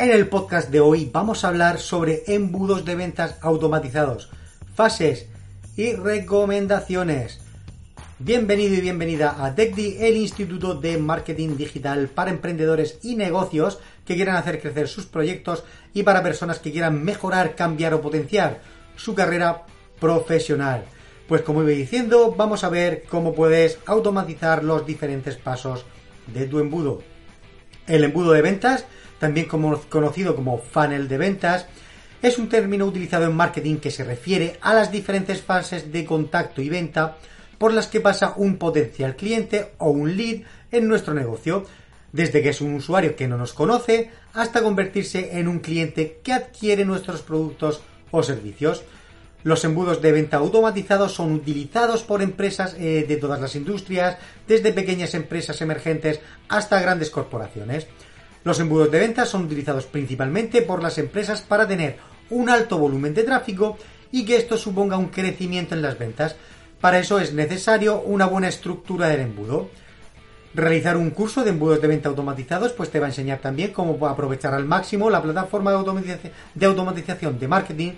En el podcast de hoy vamos a hablar sobre embudos de ventas automatizados, fases y recomendaciones. Bienvenido y bienvenida a TechDi, el Instituto de Marketing Digital para emprendedores y negocios que quieran hacer crecer sus proyectos y para personas que quieran mejorar, cambiar o potenciar su carrera profesional. Pues como iba diciendo, vamos a ver cómo puedes automatizar los diferentes pasos de tu embudo. El embudo de ventas, también conocido como funnel de ventas, es un término utilizado en marketing que se refiere a las diferentes fases de contacto y venta por las que pasa un potencial cliente o un lead en nuestro negocio, desde que es un usuario que no nos conoce hasta convertirse en un cliente que adquiere nuestros productos o servicios. Los embudos de venta automatizados son utilizados por empresas eh, de todas las industrias, desde pequeñas empresas emergentes hasta grandes corporaciones. Los embudos de venta son utilizados principalmente por las empresas para tener un alto volumen de tráfico y que esto suponga un crecimiento en las ventas. Para eso es necesario una buena estructura del embudo. Realizar un curso de embudos de venta automatizados pues te va a enseñar también cómo aprovechar al máximo la plataforma de automatización de marketing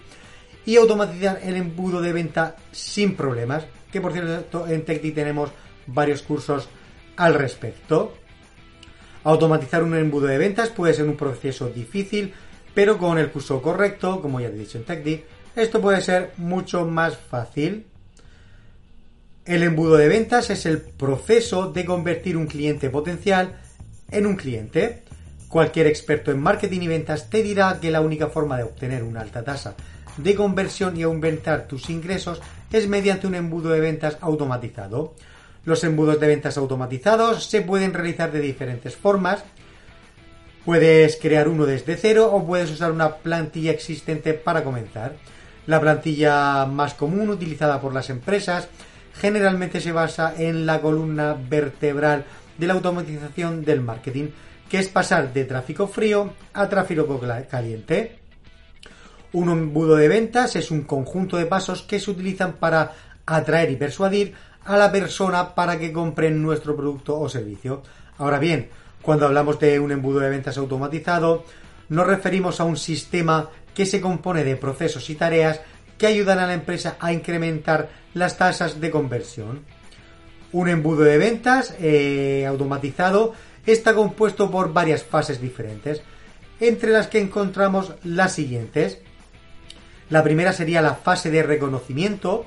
y automatizar el embudo de venta sin problemas. Que por cierto, en TechDi tenemos varios cursos al respecto. Automatizar un embudo de ventas puede ser un proceso difícil, pero con el curso correcto, como ya he dicho en TechDi, esto puede ser mucho más fácil. El embudo de ventas es el proceso de convertir un cliente potencial en un cliente. Cualquier experto en marketing y ventas te dirá que la única forma de obtener una alta tasa de conversión y aumentar tus ingresos es mediante un embudo de ventas automatizado. Los embudos de ventas automatizados se pueden realizar de diferentes formas. Puedes crear uno desde cero o puedes usar una plantilla existente para comenzar. La plantilla más común utilizada por las empresas generalmente se basa en la columna vertebral de la automatización del marketing, que es pasar de tráfico frío a tráfico caliente. Un embudo de ventas es un conjunto de pasos que se utilizan para atraer y persuadir a la persona para que compre nuestro producto o servicio. Ahora bien, cuando hablamos de un embudo de ventas automatizado, nos referimos a un sistema que se compone de procesos y tareas que ayudan a la empresa a incrementar las tasas de conversión. Un embudo de ventas eh, automatizado está compuesto por varias fases diferentes, entre las que encontramos las siguientes. La primera sería la fase de reconocimiento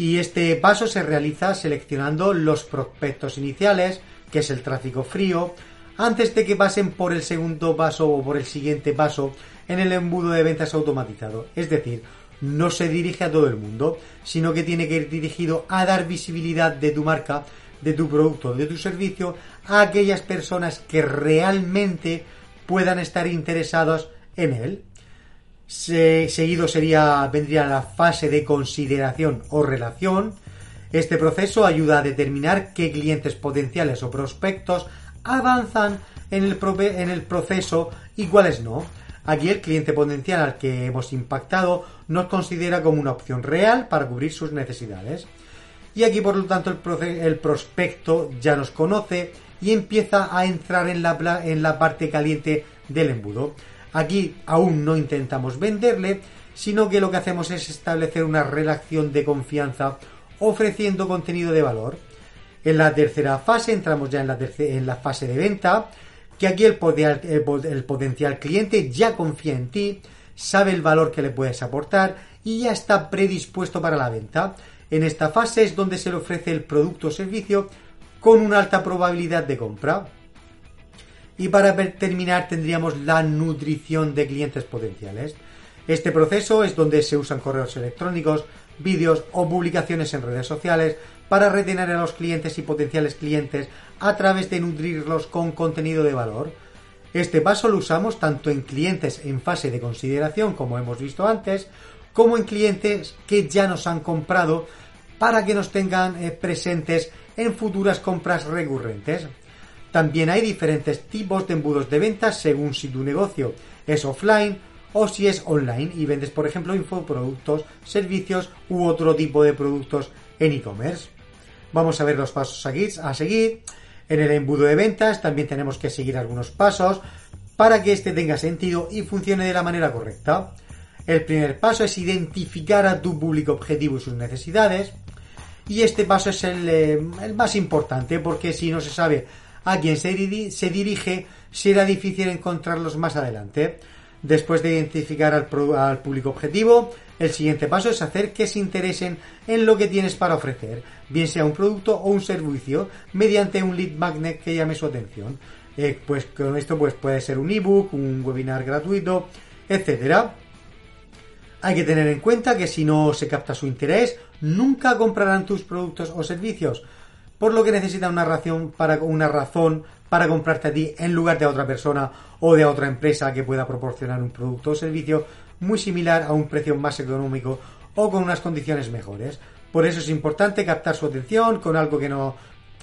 y este paso se realiza seleccionando los prospectos iniciales, que es el tráfico frío, antes de que pasen por el segundo paso o por el siguiente paso en el embudo de ventas automatizado. Es decir, no se dirige a todo el mundo, sino que tiene que ir dirigido a dar visibilidad de tu marca, de tu producto, de tu servicio a aquellas personas que realmente puedan estar interesados en él seguido sería, vendría la fase de consideración o relación. Este proceso ayuda a determinar qué clientes potenciales o prospectos avanzan en el, en el proceso y cuáles no. Aquí el cliente potencial al que hemos impactado nos considera como una opción real para cubrir sus necesidades. Y aquí por lo tanto el, el prospecto ya nos conoce y empieza a entrar en la, en la parte caliente del embudo. Aquí aún no intentamos venderle, sino que lo que hacemos es establecer una relación de confianza ofreciendo contenido de valor. En la tercera fase entramos ya en la, fase de venta, que aquí el, el potencial cliente ya confía en ti, sabe el valor que le puedes aportar y ya está predispuesto para la venta. En esta fase es donde se le ofrece el producto o servicio con una alta probabilidad de compra. Y para terminar tendríamos la nutrición de clientes potenciales. Este proceso es donde se usan correos electrónicos, vídeos o publicaciones en redes sociales para retener a los clientes y potenciales clientes a través de nutrirlos con contenido de valor. Este paso lo usamos tanto en clientes en fase de consideración, como hemos visto antes, como en clientes que ya nos han comprado para que nos tengan eh, presentes en futuras compras recurrentes. También hay diferentes tipos de embudos de ventas según si tu negocio es offline o si es online y vendes, por ejemplo, infoproductos, servicios u otro tipo de productos en e-commerce. Vamos a ver los pasos a seguir. En el embudo de ventas también tenemos que seguir algunos pasos para que éste tenga sentido y funcione de la manera correcta. El primer paso es identificar a tu público objetivo y sus necesidades. Y este paso es el, eh, más importante porque si no se sabe a quién se, dirige, será difícil encontrarlos más adelante. Después de identificar al, al, público objetivo, el siguiente paso es hacer que se interesen en lo que tienes para ofrecer, bien sea un producto o un servicio, mediante un lead magnet que llame su atención. Eh, pues con esto pues puede ser un ebook, un webinar gratuito, etcétera. Hay que tener en cuenta que si no se capta su interés, nunca comprarán tus productos o servicios, por lo que necesitan una razón para una razón para comprarte a ti en lugar de a otra persona o de otra empresa que pueda proporcionar un producto o servicio muy similar a un precio más económico o con unas condiciones mejores. Por eso es importante captar su atención con algo que no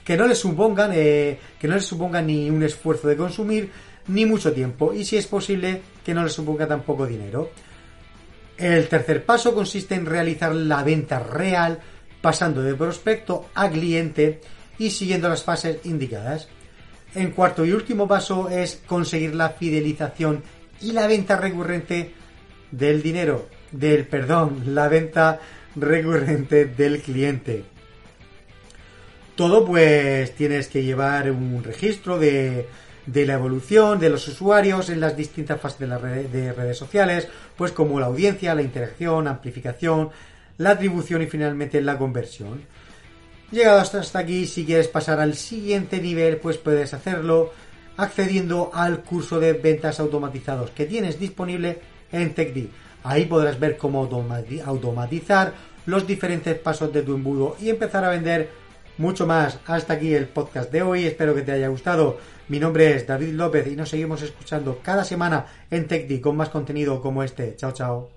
que no les eh, que no les suponga ni un esfuerzo de consumir ni mucho tiempo y si es posible que no les suponga tampoco dinero. El tercer paso consiste en realizar la venta real pasando de prospecto a cliente y siguiendo las fases indicadas. En cuarto y último paso es conseguir la fidelización y la venta recurrente del dinero, del perdón, la venta recurrente del cliente. Todo pues tienes que llevar un registro de, de la evolución de los usuarios en las distintas fases de las redes, de redes sociales, pues como la audiencia, la interacción, amplificación, la atribución y finalmente la conversión. Llegado hasta aquí, si quieres pasar al siguiente nivel, pues puedes hacerlo accediendo al curso de ventas automatizados que tienes disponible en TechD. Ahí podrás ver cómo automatizar los diferentes pasos de tu embudo y empezar a vender mucho más. Hasta aquí el podcast de hoy. Espero que te haya gustado. Mi nombre es David López y nos seguimos escuchando cada semana en TechD con más contenido como este. Chao, chao.